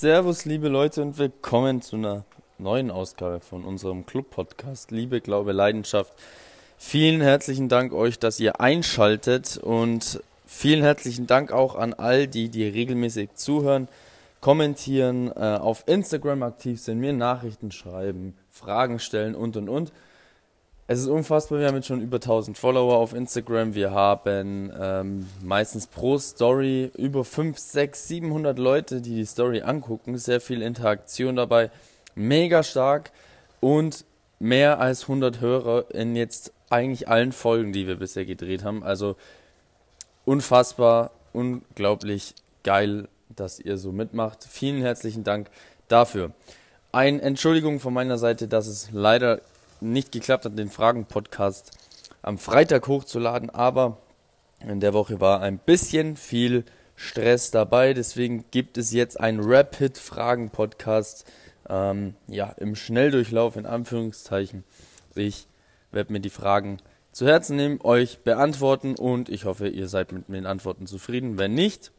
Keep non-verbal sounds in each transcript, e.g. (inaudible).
Servus, liebe Leute, und willkommen zu einer neuen Ausgabe von unserem Club-Podcast Liebe, Glaube, Leidenschaft. Vielen herzlichen Dank euch, dass ihr einschaltet und vielen herzlichen Dank auch an all die, die regelmäßig zuhören, kommentieren, äh, auf Instagram aktiv sind, mir Nachrichten schreiben, Fragen stellen und und und. Es ist unfassbar, wir haben jetzt schon über 1000 Follower auf Instagram. Wir haben ähm, meistens pro Story über 5, 6, 700 Leute, die die Story angucken. Sehr viel Interaktion dabei. Mega stark und mehr als 100 Hörer in jetzt eigentlich allen Folgen, die wir bisher gedreht haben. Also unfassbar, unglaublich geil, dass ihr so mitmacht. Vielen herzlichen Dank dafür. Eine Entschuldigung von meiner Seite, dass es leider nicht geklappt hat, den Fragen-Podcast am Freitag hochzuladen, aber in der Woche war ein bisschen viel Stress dabei, deswegen gibt es jetzt einen Rapid-Fragen-Podcast, ähm, ja, im Schnelldurchlauf, in Anführungszeichen. Ich werde mir die Fragen zu Herzen nehmen, euch beantworten und ich hoffe, ihr seid mit den Antworten zufrieden. Wenn nicht,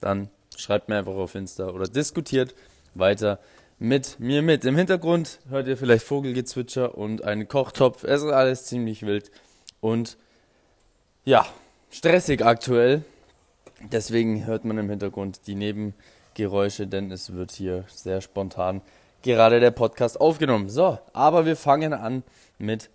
dann schreibt mir einfach auf Insta oder diskutiert weiter mit mir mit. Im Hintergrund hört ihr vielleicht Vogelgezwitscher und einen Kochtopf. Es ist alles ziemlich wild und ja, stressig aktuell. Deswegen hört man im Hintergrund die Nebengeräusche, denn es wird hier sehr spontan gerade der Podcast aufgenommen. So, aber wir fangen an mit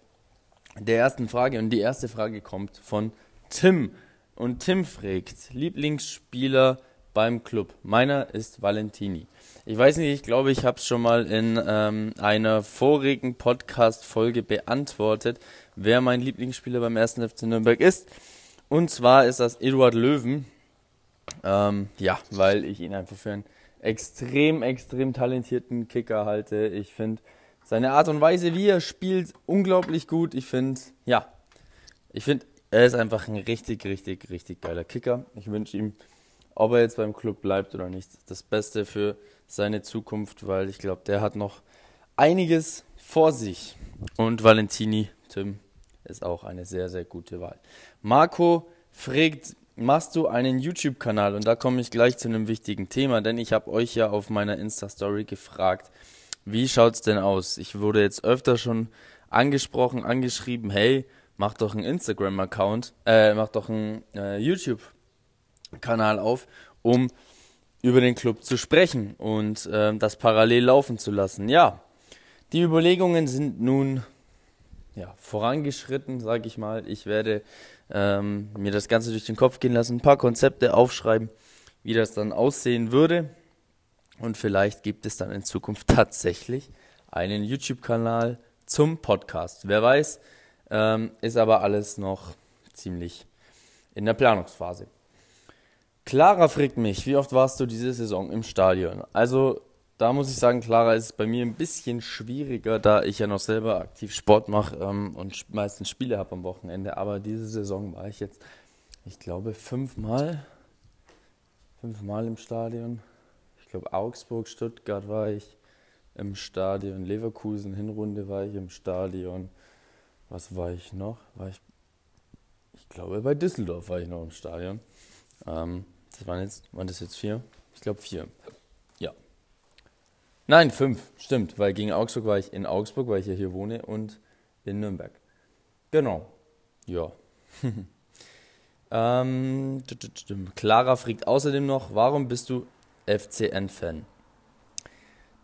der ersten Frage und die erste Frage kommt von Tim. Und Tim fragt, Lieblingsspieler beim Club. Meiner ist Valentini. Ich weiß nicht, ich glaube, ich habe es schon mal in ähm, einer vorigen Podcast-Folge beantwortet, wer mein Lieblingsspieler beim ersten FC Nürnberg ist. Und zwar ist das Eduard Löwen. Ähm, ja, weil ich ihn einfach für einen extrem, extrem talentierten Kicker halte. Ich finde seine Art und Weise, wie er spielt, unglaublich gut. Ich finde, ja, ich finde, er ist einfach ein richtig, richtig, richtig geiler Kicker. Ich wünsche ihm, ob er jetzt beim Club bleibt oder nicht, das Beste für seine Zukunft, weil ich glaube, der hat noch einiges vor sich. Und Valentini, Tim, ist auch eine sehr, sehr gute Wahl. Marco fragt, machst du einen YouTube-Kanal? Und da komme ich gleich zu einem wichtigen Thema, denn ich habe euch ja auf meiner Insta-Story gefragt, wie schaut's denn aus? Ich wurde jetzt öfter schon angesprochen, angeschrieben, hey, mach doch einen Instagram-Account, äh, mach doch einen äh, YouTube-Kanal auf, um über den Club zu sprechen und äh, das parallel laufen zu lassen. Ja, die Überlegungen sind nun ja, vorangeschritten, sage ich mal. Ich werde ähm, mir das Ganze durch den Kopf gehen lassen, ein paar Konzepte aufschreiben, wie das dann aussehen würde. Und vielleicht gibt es dann in Zukunft tatsächlich einen YouTube-Kanal zum Podcast. Wer weiß, ähm, ist aber alles noch ziemlich in der Planungsphase. Clara fragt mich, wie oft warst du diese Saison im Stadion? Also, da muss ich sagen, Clara ist bei mir ein bisschen schwieriger, da ich ja noch selber aktiv Sport mache ähm, und meistens Spiele habe am Wochenende. Aber diese Saison war ich jetzt, ich glaube, fünfmal, fünfmal im Stadion. Ich glaube, Augsburg, Stuttgart war ich im Stadion, Leverkusen, Hinrunde war ich im Stadion. Was war ich noch? War ich, ich glaube, bei Düsseldorf war ich noch im Stadion. Ähm, das waren jetzt, waren das jetzt vier? Ich glaube vier. Ja. Nein, fünf, stimmt, weil gegen Augsburg war ich in Augsburg, weil ich ja hier wohne, und in Nürnberg. Genau. Ja. (laughs) ähm, Clara fragt außerdem noch, warum bist du FCN-Fan?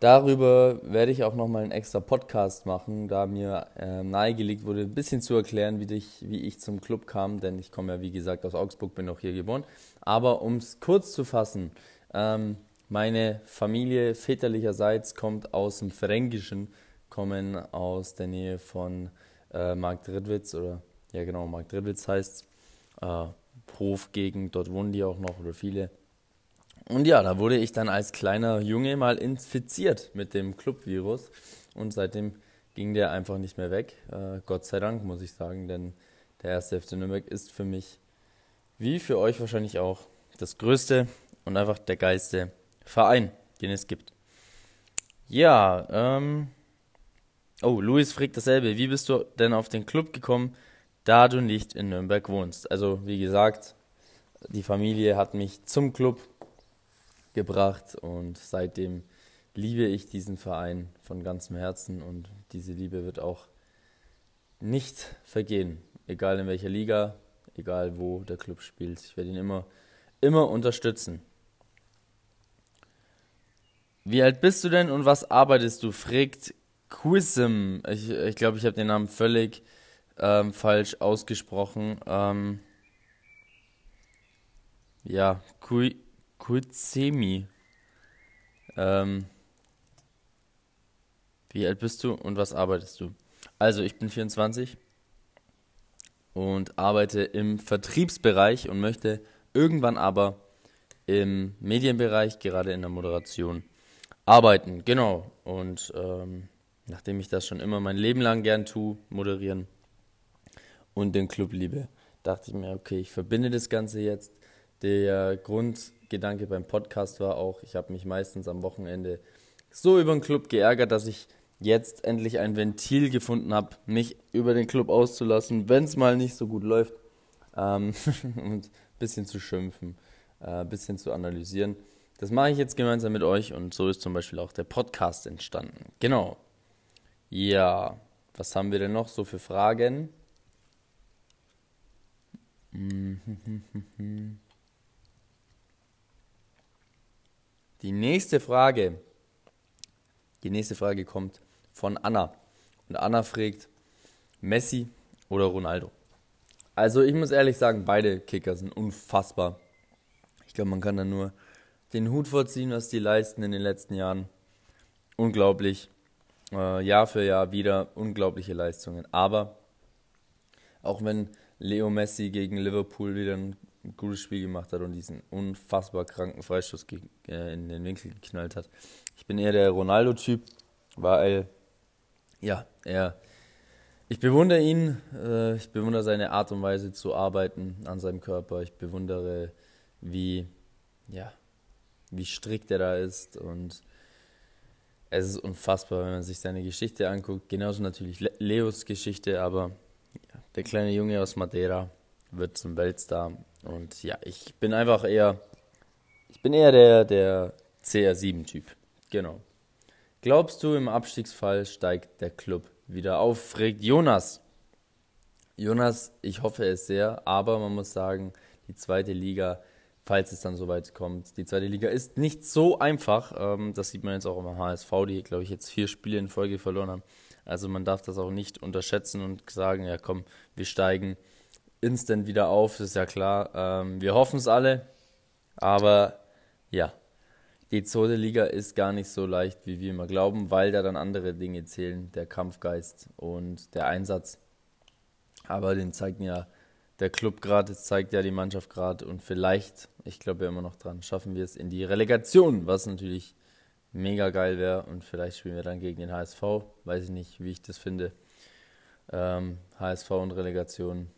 Darüber werde ich auch nochmal einen extra Podcast machen, da mir äh, nahegelegt wurde, ein bisschen zu erklären, wie ich, wie ich zum Club kam, denn ich komme ja wie gesagt aus Augsburg, bin auch hier geboren. Aber um es kurz zu fassen, ähm, meine Familie väterlicherseits kommt aus dem Fränkischen, kommen aus der Nähe von äh, Marktredwitz oder ja genau, Marktredwitz heißt äh, Hofgegend, dort wohnen die auch noch oder viele. Und ja, da wurde ich dann als kleiner Junge mal infiziert mit dem Club-Virus und seitdem ging der einfach nicht mehr weg. Äh, Gott sei Dank, muss ich sagen, denn der erste FC Nürnberg ist für mich, wie für euch wahrscheinlich auch, das größte und einfach der geilste Verein, den es gibt. Ja, ähm. Oh, Luis fragt dasselbe. Wie bist du denn auf den Club gekommen, da du nicht in Nürnberg wohnst? Also, wie gesagt, die Familie hat mich zum Club gebracht und seitdem liebe ich diesen Verein von ganzem Herzen und diese Liebe wird auch nicht vergehen, egal in welcher Liga, egal wo der Club spielt. Ich werde ihn immer, immer unterstützen. Wie alt bist du denn und was arbeitest du? fragt Quism. Ich glaube, ich, glaub, ich habe den Namen völlig ähm, falsch ausgesprochen. Ähm, ja, Kuizemi. Ähm, wie alt bist du und was arbeitest du? Also, ich bin 24 und arbeite im Vertriebsbereich und möchte irgendwann aber im Medienbereich, gerade in der Moderation, arbeiten. Genau. Und ähm, nachdem ich das schon immer mein Leben lang gern tue, moderieren und den Club liebe, dachte ich mir, okay, ich verbinde das Ganze jetzt. Der Grundgedanke beim Podcast war auch, ich habe mich meistens am Wochenende so über den Club geärgert, dass ich jetzt endlich ein Ventil gefunden habe, mich über den Club auszulassen, wenn es mal nicht so gut läuft. Ähm, (laughs) und ein bisschen zu schimpfen, äh, ein bisschen zu analysieren. Das mache ich jetzt gemeinsam mit euch und so ist zum Beispiel auch der Podcast entstanden. Genau. Ja, was haben wir denn noch so für Fragen? Die nächste Frage. Die nächste Frage kommt von Anna. Und Anna fragt, Messi oder Ronaldo? Also ich muss ehrlich sagen, beide Kicker sind unfassbar. Ich glaube, man kann da nur den Hut vorziehen, was die leisten in den letzten Jahren. Unglaublich. Äh, Jahr für Jahr wieder unglaubliche Leistungen. Aber auch wenn Leo Messi gegen Liverpool wieder ein gutes Spiel gemacht hat und diesen unfassbar kranken Freistoß äh, in den Winkel geknallt hat. Ich bin eher der Ronaldo-Typ, weil ja, er. Ich bewundere ihn, äh, ich bewundere seine Art und Weise zu arbeiten an seinem Körper. Ich bewundere, wie, ja, wie strikt er da ist und es ist unfassbar, wenn man sich seine Geschichte anguckt. Genauso natürlich Leos Geschichte, aber der kleine Junge aus Madeira wird zum Weltstar. Und ja, ich bin einfach eher, ich bin eher der, der CR7-Typ. Genau. Glaubst du, im Abstiegsfall steigt der Club wieder auf? fragt Jonas. Jonas, ich hoffe es sehr, aber man muss sagen, die zweite Liga, falls es dann soweit kommt, die zweite Liga ist nicht so einfach. Ähm, das sieht man jetzt auch im HSV, die, glaube ich, jetzt vier Spiele in Folge verloren haben. Also man darf das auch nicht unterschätzen und sagen, ja komm, wir steigen instant wieder auf, ist ja klar. Ähm, wir hoffen es alle, aber ja, die zweite Liga ist gar nicht so leicht, wie wir immer glauben, weil da dann andere Dinge zählen, der Kampfgeist und der Einsatz. Aber den zeigt ja der Club gerade, das zeigt ja die Mannschaft gerade und vielleicht, ich glaube ja immer noch dran, schaffen wir es in die Relegation, was natürlich mega geil wäre und vielleicht spielen wir dann gegen den HSV, weiß ich nicht, wie ich das finde. Ähm, HSV und Relegation,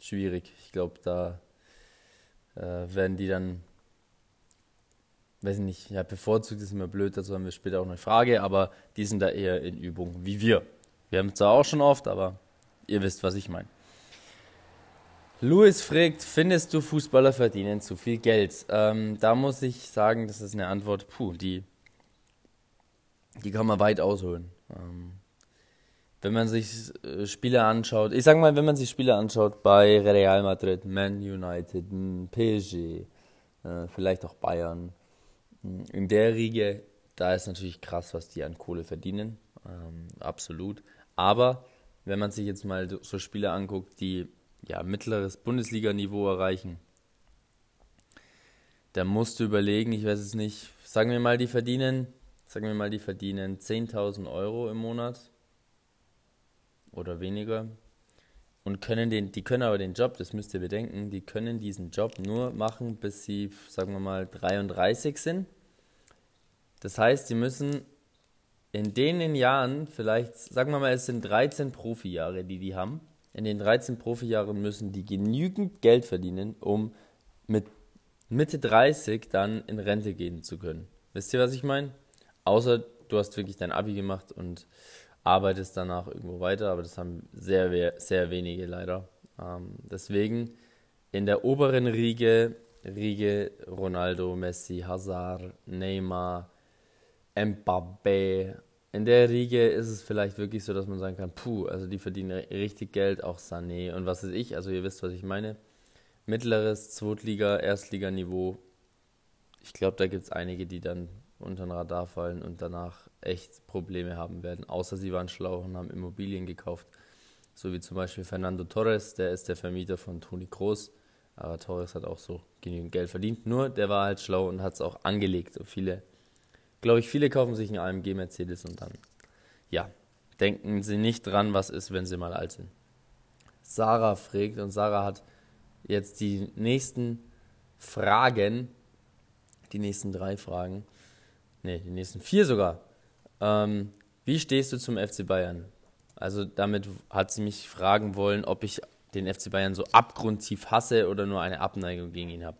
schwierig. Ich glaube, da äh, werden die dann weiß ich nicht, ja, bevorzugt ist immer blöd, dazu haben wir später auch eine Frage, aber die sind da eher in Übung, wie wir. Wir haben es zwar auch schon oft, aber ihr wisst, was ich meine. Louis fragt, findest du Fußballer verdienen zu viel Geld? Ähm, da muss ich sagen, das ist eine Antwort, puh, die, die kann man weit ausholen. Ähm, wenn man sich äh, Spiele anschaut, ich sag mal, wenn man sich Spiele anschaut bei Real Madrid, Man United, PSG, äh, vielleicht auch Bayern, in der Riege, da ist natürlich krass, was die an Kohle verdienen. Ähm, absolut. Aber wenn man sich jetzt mal so Spiele anguckt, die ja mittleres Bundesliga-Niveau erreichen, dann musst du überlegen, ich weiß es nicht, sagen wir mal, die verdienen, sagen wir mal, die verdienen 10.000 Euro im Monat oder weniger und können den, die können aber den Job, das müsst ihr bedenken, die können diesen Job nur machen, bis sie, sagen wir mal, 33 sind. Das heißt, sie müssen in den Jahren, vielleicht, sagen wir mal, es sind 13 Profijahre, die die haben. In den 13 Profijahren müssen die genügend Geld verdienen, um mit Mitte 30 dann in Rente gehen zu können. Wisst ihr, was ich meine? Außer du hast wirklich dein Abi gemacht und arbeitest danach irgendwo weiter, aber das haben sehr, sehr wenige leider. Ähm, deswegen in der oberen Riege Riege Ronaldo, Messi, Hazard, Neymar, Mbappé. In der Riege ist es vielleicht wirklich so, dass man sagen kann, puh, also die verdienen richtig Geld, auch Sané und was weiß ich, also ihr wisst, was ich meine. Mittleres Zweitliga, Erstliganiveau. Ich glaube, da gibt es einige, die dann unter den Radar fallen und danach echt Probleme haben werden. Außer sie waren schlau und haben Immobilien gekauft. So wie zum Beispiel Fernando Torres, der ist der Vermieter von Toni Kroos. Aber Torres hat auch so genügend Geld verdient. Nur der war halt schlau und hat es auch angelegt. So viele, glaube ich, viele kaufen sich einen AMG Mercedes und dann, ja, denken sie nicht dran, was ist, wenn sie mal alt sind. Sarah fragt und Sarah hat jetzt die nächsten Fragen, die nächsten drei Fragen, ne, die nächsten vier sogar. Ähm, wie stehst du zum FC Bayern? Also damit hat sie mich fragen wollen, ob ich den FC Bayern so abgrundtief hasse oder nur eine Abneigung gegen ihn habe.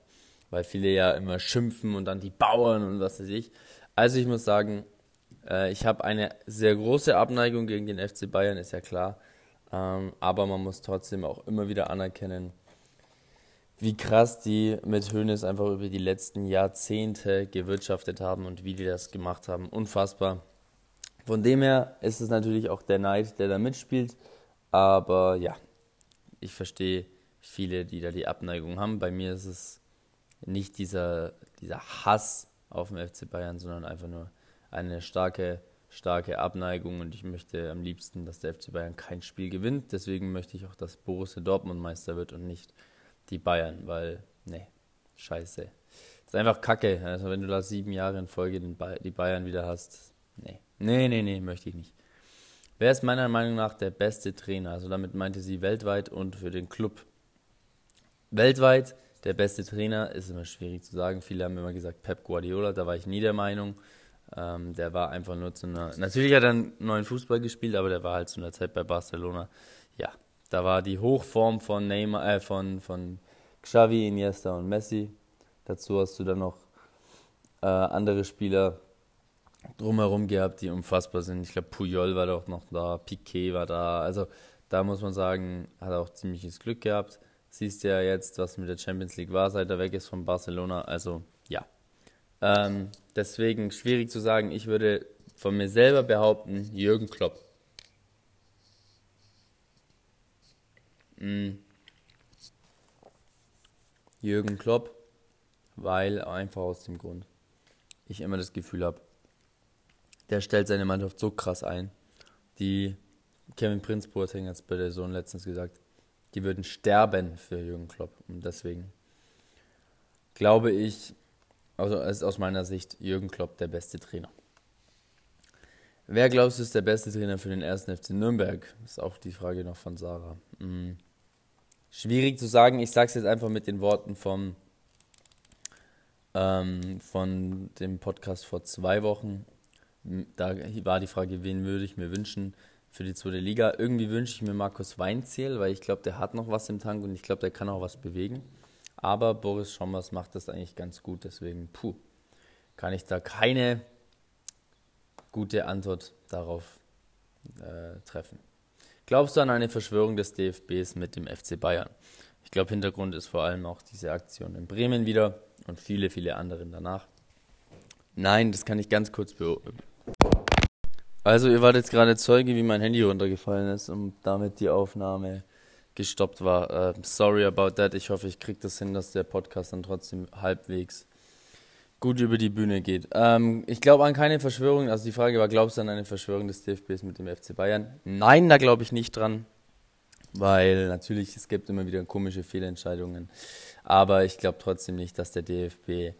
Weil viele ja immer schimpfen und dann die Bauern und was weiß ich. Also ich muss sagen, äh, ich habe eine sehr große Abneigung gegen den FC Bayern, ist ja klar. Ähm, aber man muss trotzdem auch immer wieder anerkennen, wie krass die mit Hönes einfach über die letzten Jahrzehnte gewirtschaftet haben und wie die das gemacht haben. Unfassbar. Von dem her ist es natürlich auch der Neid, der da mitspielt. Aber ja, ich verstehe viele, die da die Abneigung haben. Bei mir ist es nicht dieser, dieser Hass auf den FC Bayern, sondern einfach nur eine starke, starke Abneigung und ich möchte am liebsten, dass der FC Bayern kein Spiel gewinnt. Deswegen möchte ich auch, dass Borussia Dortmund Meister wird und nicht die Bayern, weil, ne, scheiße. Das ist einfach kacke. Also, wenn du da sieben Jahre in Folge die Bayern wieder hast, ne, ne, ne, ne, möchte ich nicht. Wer ist meiner Meinung nach der beste Trainer? Also, damit meinte sie weltweit und für den Club. Weltweit der beste Trainer ist immer schwierig zu sagen. Viele haben immer gesagt Pep Guardiola, da war ich nie der Meinung. Ähm, der war einfach nur zu einer. Natürlich hat er einen neuen Fußball gespielt, aber der war halt zu einer Zeit bei Barcelona. Ja, da war die Hochform von Neymar, äh, von, von Xavi, Iniesta und Messi. Dazu hast du dann noch äh, andere Spieler drumherum gehabt, die unfassbar sind. Ich glaube, Puyol war doch noch da, Piquet war da. Also da muss man sagen, hat er auch ziemliches Glück gehabt. Siehst ja jetzt, was mit der Champions League war, seit er weg ist von Barcelona. Also ja. Ähm, deswegen schwierig zu sagen. Ich würde von mir selber behaupten, Jürgen Klopp. Mhm. Jürgen Klopp, weil einfach aus dem Grund, ich immer das Gefühl habe, der stellt seine Mannschaft so krass ein. Die Kevin Prinz Boateng hat es bei der Sohn letztens gesagt, die würden sterben für Jürgen Klopp. Und deswegen glaube ich, also ist aus meiner Sicht Jürgen Klopp der beste Trainer. Wer glaubst du ist der beste Trainer für den ersten FC Nürnberg? Ist auch die Frage noch von Sarah. Mhm. Schwierig zu sagen, ich sage es jetzt einfach mit den Worten vom, ähm, von dem Podcast vor zwei Wochen. Da war die Frage, wen würde ich mir wünschen für die zweite Liga. Irgendwie wünsche ich mir Markus Weinzierl, weil ich glaube, der hat noch was im Tank und ich glaube, der kann auch was bewegen. Aber Boris Schommers macht das eigentlich ganz gut, deswegen, puh, kann ich da keine gute Antwort darauf äh, treffen. Glaubst du an eine Verschwörung des DFBs mit dem FC Bayern? Ich glaube, Hintergrund ist vor allem auch diese Aktion in Bremen wieder und viele, viele andere danach. Nein, das kann ich ganz kurz beobachten. Also, ihr wart jetzt gerade Zeuge, wie mein Handy runtergefallen ist und damit die Aufnahme gestoppt war. Uh, sorry about that. Ich hoffe, ich kriege das hin, dass der Podcast dann trotzdem halbwegs gut über die Bühne geht. Ähm, ich glaube an keine Verschwörung. Also die Frage war, glaubst du an eine Verschwörung des DFBs mit dem FC Bayern? Nein, da glaube ich nicht dran. Weil natürlich, es gibt immer wieder komische Fehlentscheidungen. Aber ich glaube trotzdem nicht, dass der DFB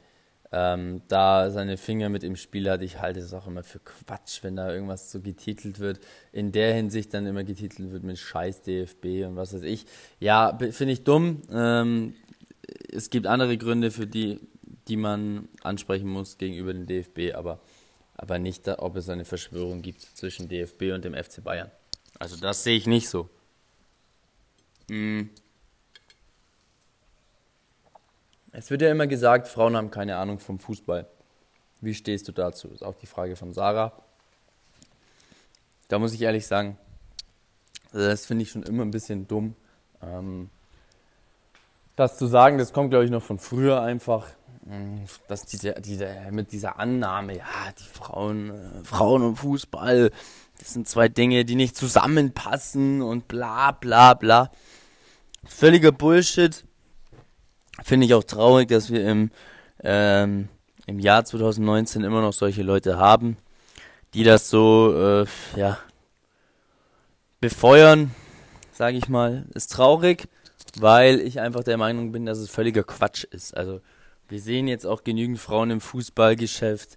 ähm, da seine Finger mit im Spiel hat. Ich halte es auch immer für Quatsch, wenn da irgendwas so getitelt wird. In der Hinsicht dann immer getitelt wird mit Scheiß DFB und was weiß ich. Ja, finde ich dumm. Ähm, es gibt andere Gründe, für die die man ansprechen muss gegenüber dem DFB, aber, aber nicht, ob es eine Verschwörung gibt zwischen DFB und dem FC Bayern. Also das sehe ich nicht so. Hm. Es wird ja immer gesagt, Frauen haben keine Ahnung vom Fußball. Wie stehst du dazu? Ist auch die Frage von Sarah. Da muss ich ehrlich sagen, das finde ich schon immer ein bisschen dumm. Ähm, das zu sagen, das kommt, glaube ich, noch von früher einfach, dass diese, diese, mit dieser Annahme, ja, die Frauen, äh, Frauen und Fußball, das sind zwei Dinge, die nicht zusammenpassen und bla bla bla. Völliger Bullshit. Finde ich auch traurig, dass wir im, ähm, im Jahr 2019 immer noch solche Leute haben, die das so, äh, ja, befeuern, sage ich mal. Ist traurig, weil ich einfach der Meinung bin, dass es völliger Quatsch ist. Also wir sehen jetzt auch genügend Frauen im Fußballgeschäft,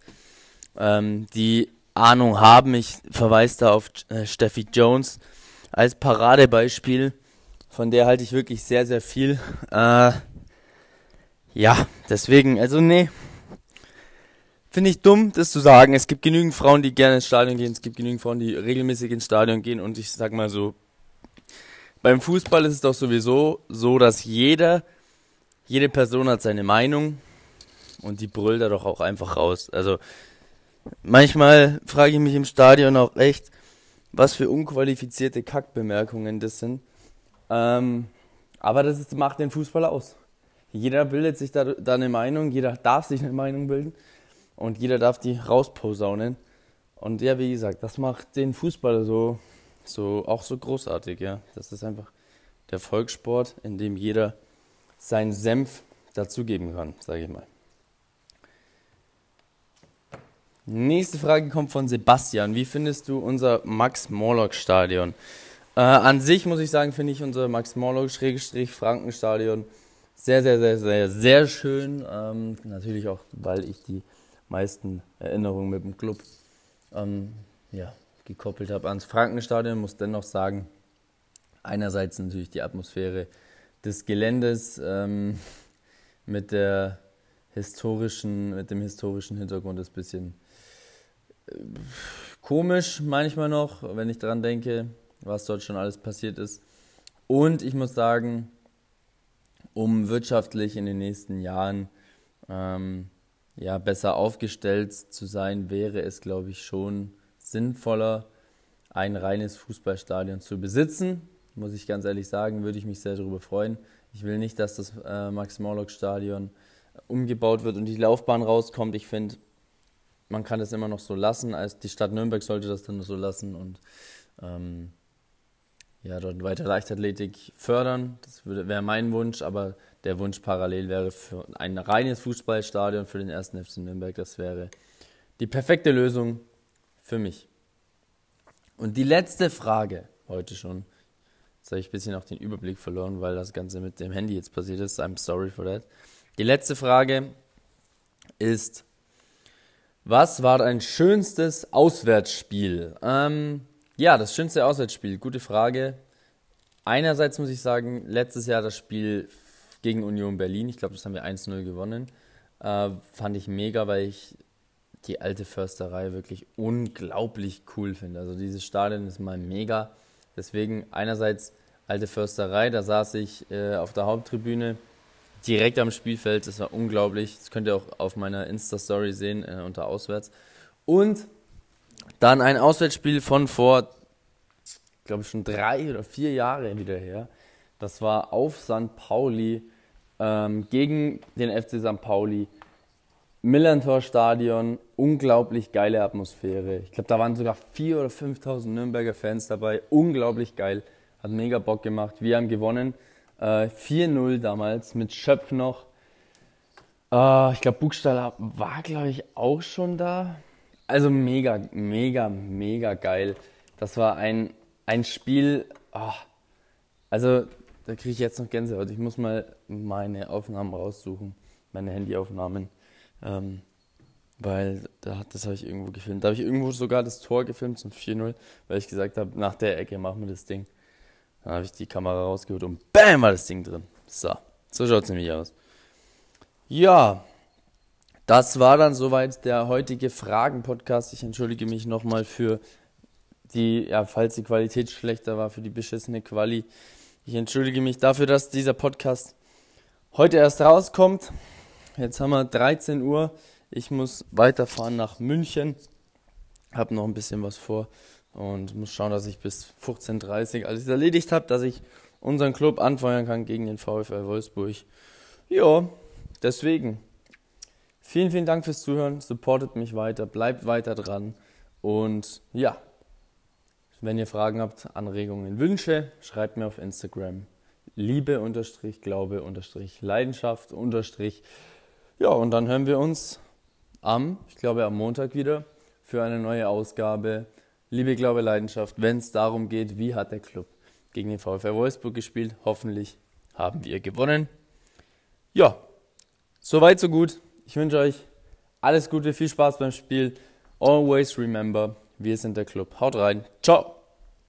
ähm, die Ahnung haben. Ich verweise da auf äh, Steffi Jones als Paradebeispiel. Von der halte ich wirklich sehr, sehr viel. Äh, ja, deswegen, also nee. Finde ich dumm, das zu sagen. Es gibt genügend Frauen, die gerne ins Stadion gehen. Es gibt genügend Frauen, die regelmäßig ins Stadion gehen. Und ich sag mal so, beim Fußball ist es doch sowieso so, dass jeder, jede Person hat seine Meinung. Und die brüllt da doch auch einfach raus. Also, manchmal frage ich mich im Stadion auch echt, was für unqualifizierte Kackbemerkungen das sind. Ähm, aber das ist, macht den Fußball aus. Jeder bildet sich da, da eine Meinung, jeder darf sich eine Meinung bilden und jeder darf die rausposaunen. Und ja, wie gesagt, das macht den Fußball so, so auch so großartig, ja. Das ist einfach der Volkssport, in dem jeder seinen Senf dazugeben kann, sage ich mal. Nächste Frage kommt von Sebastian. Wie findest du unser Max-Morlock-Stadion? Äh, an sich muss ich sagen, finde ich unser Max-Morlock-Frankenstadion sehr, sehr, sehr, sehr, sehr schön. Ähm, natürlich auch, weil ich die meisten Erinnerungen mit dem Club ähm, ja, gekoppelt habe ans Frankenstadion. Muss dennoch sagen, einerseits natürlich die Atmosphäre des Geländes ähm, mit der historischen, mit dem historischen Hintergrund ist ein bisschen äh, komisch manchmal noch, wenn ich daran denke, was dort schon alles passiert ist. Und ich muss sagen, um wirtschaftlich in den nächsten Jahren ähm, ja, besser aufgestellt zu sein, wäre es, glaube ich, schon sinnvoller, ein reines Fußballstadion zu besitzen. Muss ich ganz ehrlich sagen, würde ich mich sehr darüber freuen. Ich will nicht, dass das äh, Max-Morlock-Stadion umgebaut wird und die Laufbahn rauskommt. Ich finde, man kann das immer noch so lassen. Als die Stadt Nürnberg sollte das dann so lassen und ähm, ja, dort weiter Leichtathletik fördern. Das wäre mein Wunsch, aber der Wunsch parallel wäre für ein reines Fußballstadion für den ersten FC Nürnberg. Das wäre die perfekte Lösung für mich. Und die letzte Frage heute schon. Jetzt habe ich ein bisschen auch den Überblick verloren, weil das Ganze mit dem Handy jetzt passiert ist. I'm sorry for that. Die letzte Frage ist, was war dein schönstes Auswärtsspiel? Ähm, ja, das schönste Auswärtsspiel, gute Frage. Einerseits muss ich sagen, letztes Jahr das Spiel gegen Union Berlin, ich glaube, das haben wir 1-0 gewonnen, äh, fand ich mega, weil ich die alte Försterei wirklich unglaublich cool finde. Also dieses Stadion ist mal mega. Deswegen einerseits alte Försterei, da saß ich äh, auf der Haupttribüne direkt am Spielfeld, das war unglaublich. Das könnt ihr auch auf meiner Insta-Story sehen, äh, unter Auswärts. Und dann ein Auswärtsspiel von vor, glaube ich, schon drei oder vier Jahre wieder her. Das war auf St. Pauli ähm, gegen den FC St. Pauli. Millantor Stadion, unglaublich geile Atmosphäre. Ich glaube, da waren sogar 4.000 oder 5.000 Nürnberger Fans dabei. Unglaublich geil. Hat mega Bock gemacht. Wir haben gewonnen. Äh, 4-0 damals mit Schöpf noch. Äh, ich glaube, Buchstaller war, glaube ich, auch schon da. Also mega, mega, mega geil. Das war ein, ein Spiel. Oh, also da kriege ich jetzt noch Gänsehaut. Ich muss mal meine Aufnahmen raussuchen, meine Handyaufnahmen. Ähm, weil da, das habe ich irgendwo gefilmt. Da habe ich irgendwo sogar das Tor gefilmt zum 4-0, weil ich gesagt habe, nach der Ecke machen wir das Ding. Dann habe ich die Kamera rausgeholt und BAM war das Ding drin. So, so schaut es nämlich aus. Ja, das war dann soweit der heutige Fragen-Podcast. Ich entschuldige mich nochmal für die, ja, falls die Qualität schlechter war, für die beschissene Quali. Ich entschuldige mich dafür, dass dieser Podcast heute erst rauskommt. Jetzt haben wir 13 Uhr. Ich muss weiterfahren nach München. Habe noch ein bisschen was vor und muss schauen, dass ich bis 15.30 Uhr alles erledigt habe, dass ich unseren Club anfeuern kann gegen den VfL Wolfsburg. Ja, deswegen. Vielen, vielen Dank fürs Zuhören. Supportet mich weiter, bleibt weiter dran. Und ja, wenn ihr Fragen habt, Anregungen, Wünsche, schreibt mir auf Instagram. Liebe unterstrich, Glaube unterstrich, Leidenschaft unterstrich. Ja, und dann hören wir uns am, ich glaube am Montag wieder für eine neue Ausgabe. Liebe Glaube, Leidenschaft, wenn es darum geht, wie hat der Club gegen den VfL Wolfsburg gespielt. Hoffentlich haben wir gewonnen. Ja, soweit so gut. Ich wünsche euch alles Gute, viel Spaß beim Spiel. Always remember, wir sind der Club. Haut rein. Ciao.